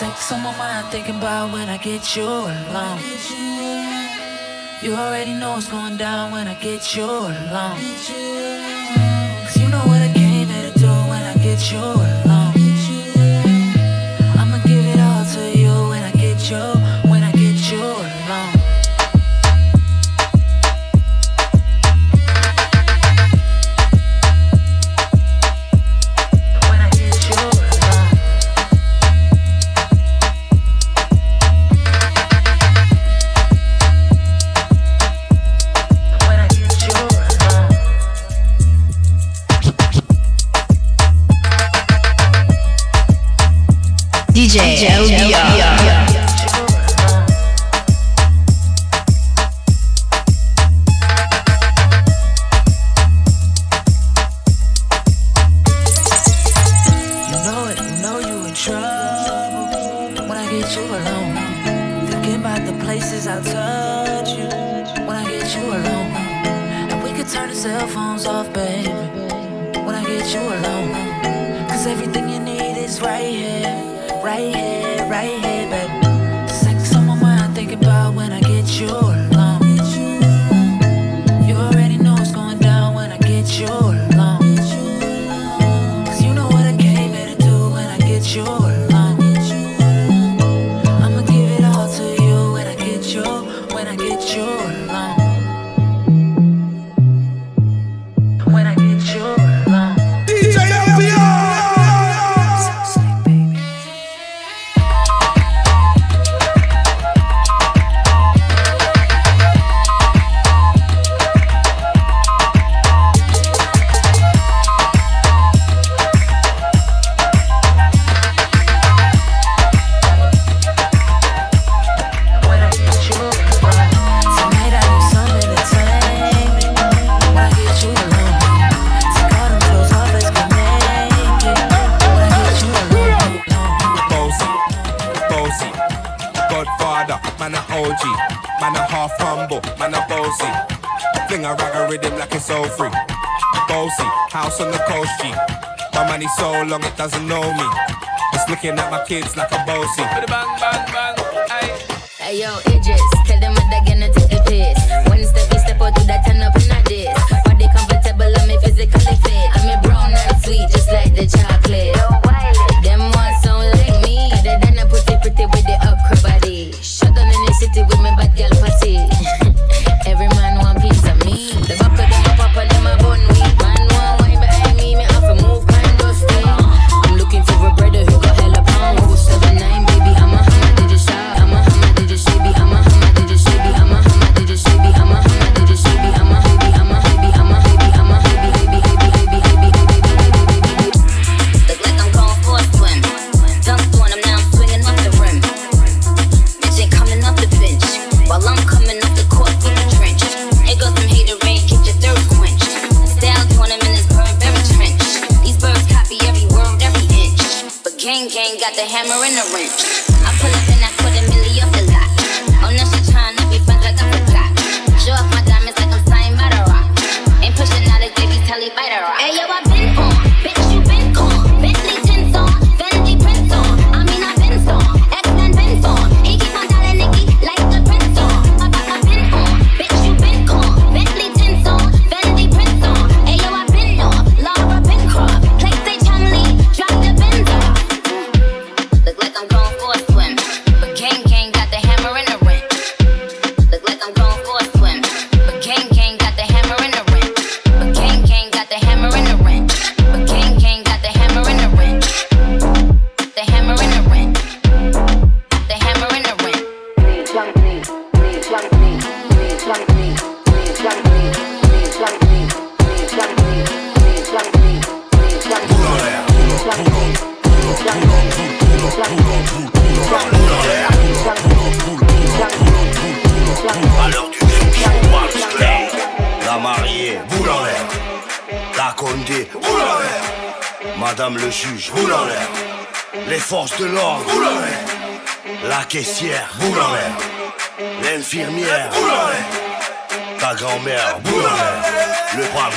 Sex on my mind, thinking about when I get you alone. You already know what's going down when I get you alone. Cause you know what I came here to do when I get you alone. right. long it doesn't know me. It's looking at my kids like a bossy. Hey yo,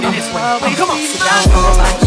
this way. Come on, sit down.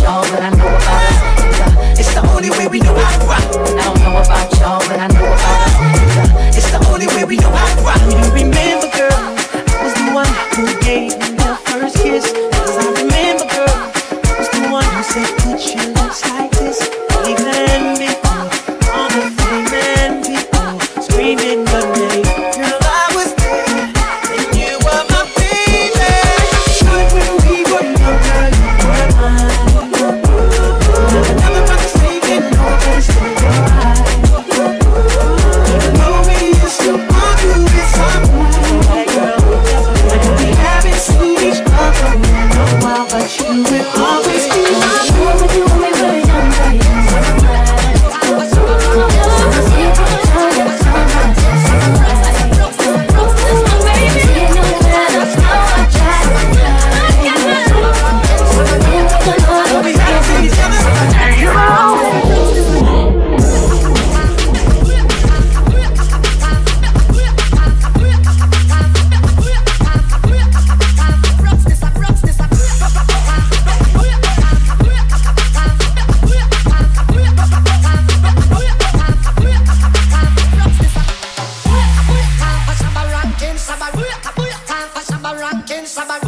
Sabba, Sabba, Time for Sabba ranking, Sabba,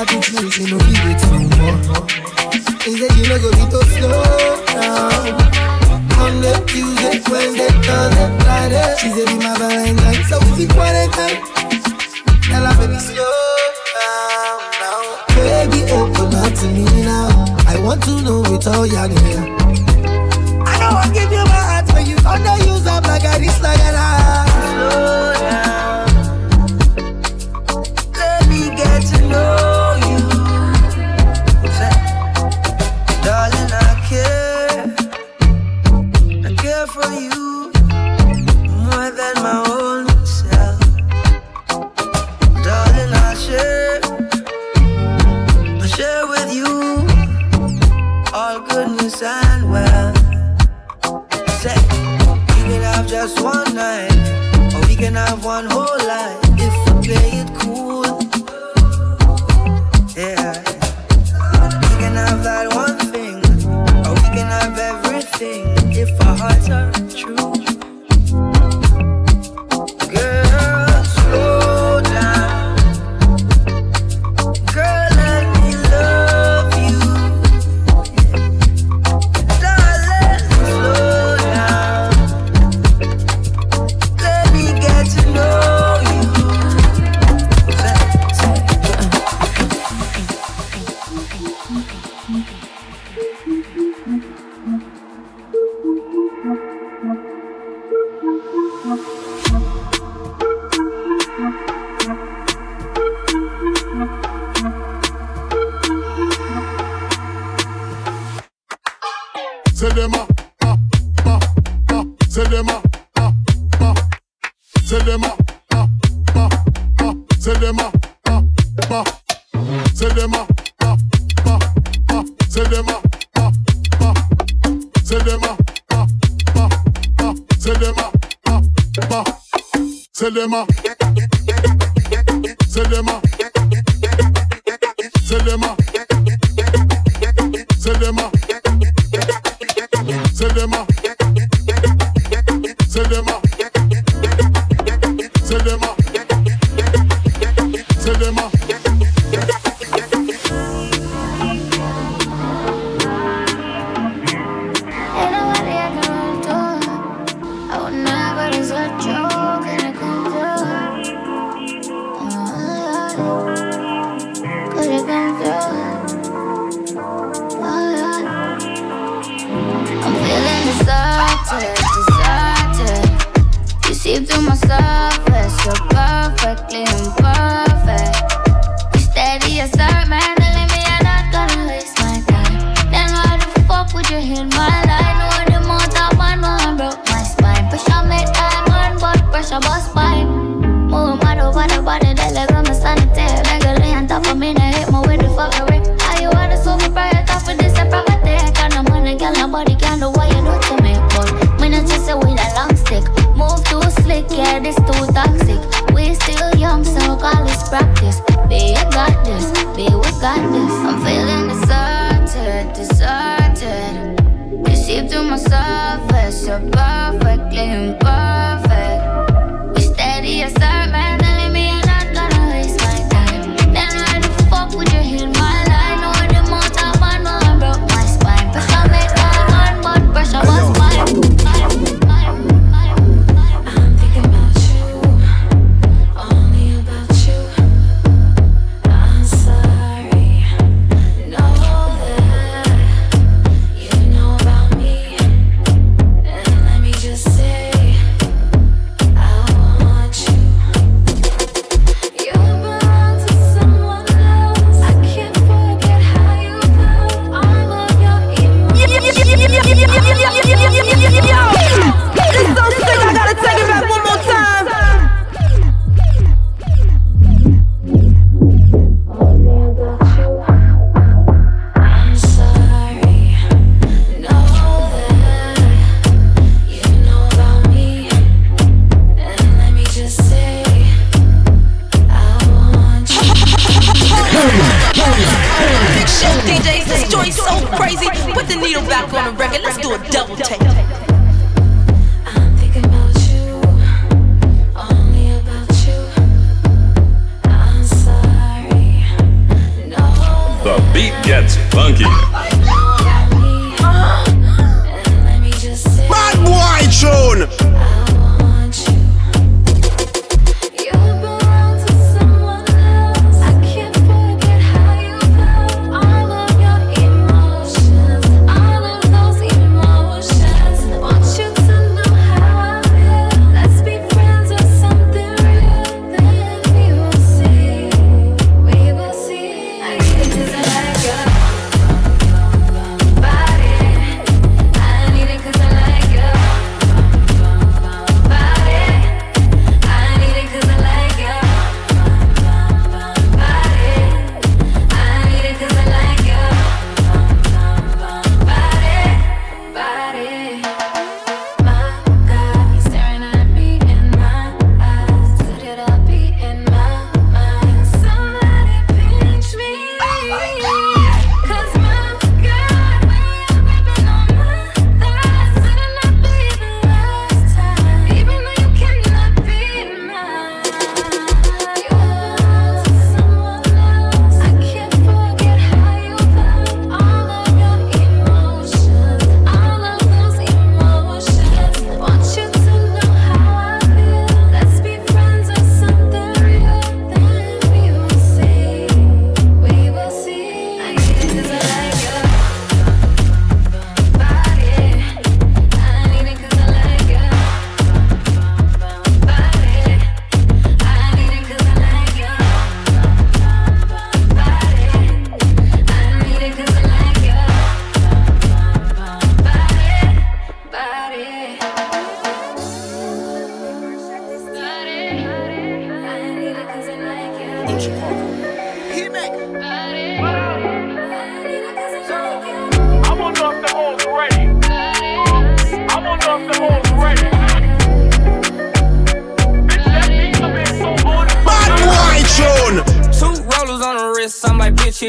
I've been me no have one hope. Say them up, ah. Say them up. Say them up. Say them up. Say them up. Say them up. Say them them up. perfect, so perfectly imperfect. You steady as start handling me, I'm not gonna waste my time. Then why the fuck would you hit my line? When the mouth up man, oh, well, broke my spine. Push on me, time on, but pressure bust spine. Move my over the body. yeah, this too toxic. We still young, so call this practice. Be a goddess, be we got this. I'm feeling deserted, deserted. You seep through my surface, so perfectly imperfect.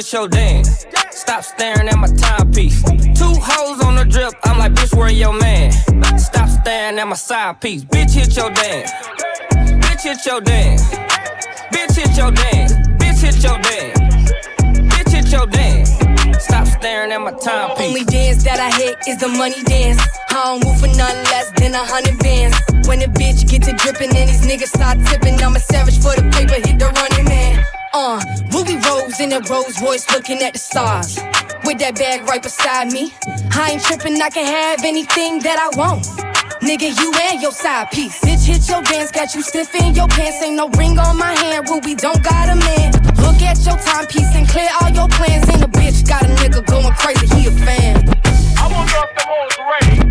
Hit your dance. Stop staring at my timepiece. Two hoes on the drip, I'm like, bitch, where your man? Stop staring at my side piece. Bitch, hit your dance. Bitch, hit your dance. Bitch, hit your dance. Bitch, hit your dance. Bitch, hit your dance. Stop staring at my timepiece. Only dance that I hit is the money dance. I don't move for nothing less than a hundred bands. When the bitch get to dripping and these niggas start tipping, I'm a savage for the paper, hit the running man. Uh, Ruby Rose in a Rolls Royce looking at the stars. With that bag right beside me. I ain't tripping, I can have anything that I want. Nigga, you and your side piece. Bitch, hit your dance, got you stiff in your pants. Ain't no ring on my hand, Ruby don't got a man. Look at your timepiece and clear all your plans. And a bitch got a nigga going crazy, he a fan. I if them hoes ready. I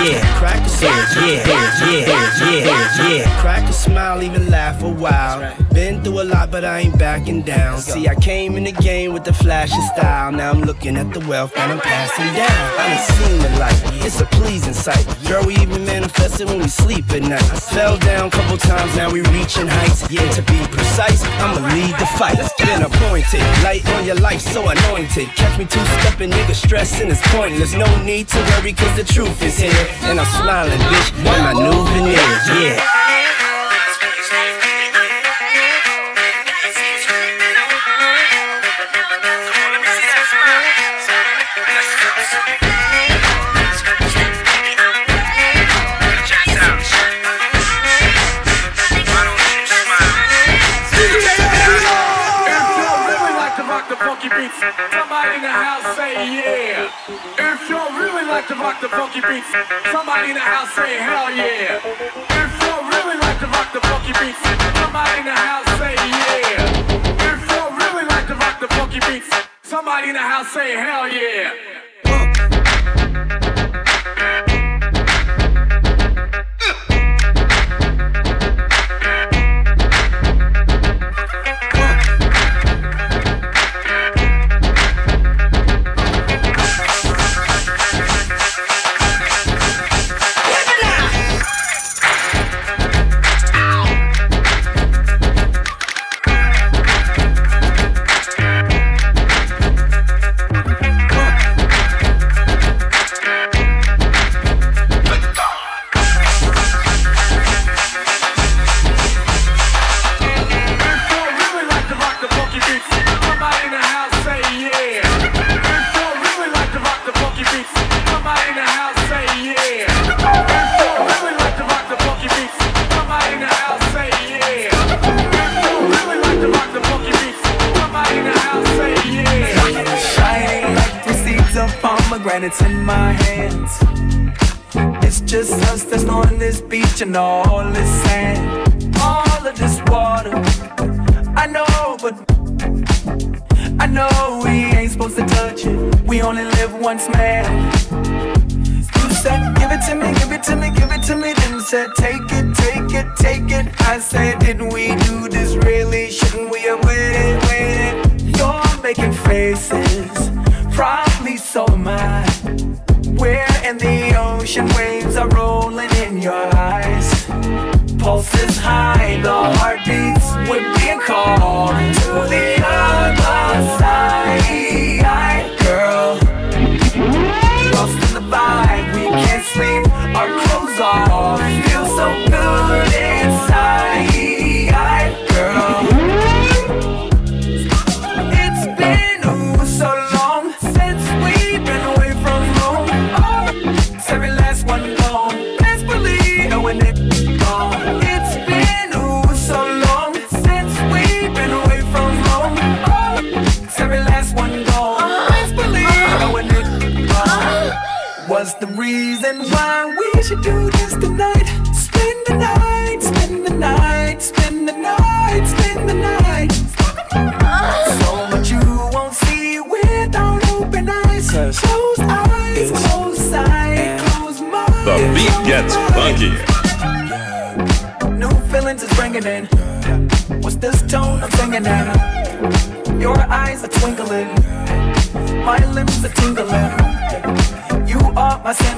Yeah, yeah, crack a smile. Yeah, yeah, yeah, yeah, yeah. Crack a smile, even laugh a while. Been through a lot, but I ain't backing down. See, I came in the game with the flash and style. Now I'm looking at the wealth that I'm passing down. I done seen the light, it's a pleasing sight. Girl, we even manifested when we sleep at night. Fell down couple times, now we reaching heights. Yeah, to be precise, I'ma lead the fight. Been appointed, light on your life, so anointed. Catch me two stepping, nigga, stressing is pointless. No need to worry, cause the truth is here. And I'm smiling, bitch, with my new veneers, yeah. If funky beats, somebody in the house say yeah. If y'all really like to rock the funky beats, somebody in the house say hell yeah. If y'all really like to rock the funky beats, somebody in the house say yeah. If y'all really like to rock the funky beats, somebody in the house say hell yeah. And it's in my hands. It's just us that's on this beach and all this sand, all of this water. I know, but I know we ain't supposed to touch it. We only live once, man. You said, give it to me, give it to me, give it to me. Then said, take it, take it, take it. I said, didn't we do this really? Shouldn't we have waited, waited? You're making faces, probably so am I. Ocean, waves are rolling in your eyes. Pulses high, the heart beats, we're being called to the other side,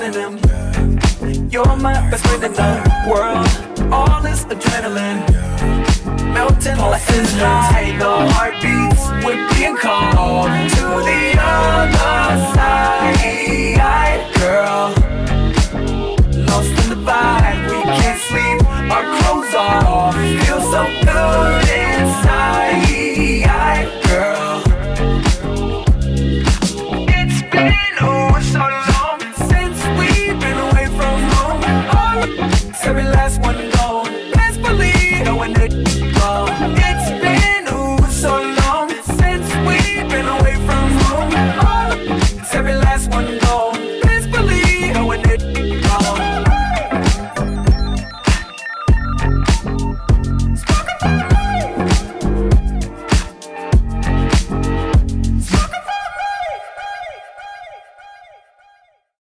synonym. You're my best friend in the world. All this adrenaline melting like it's high. The heartbeats we're being called to the other side, girl. Lost in the vibe, we can't sleep. Our clothes are off.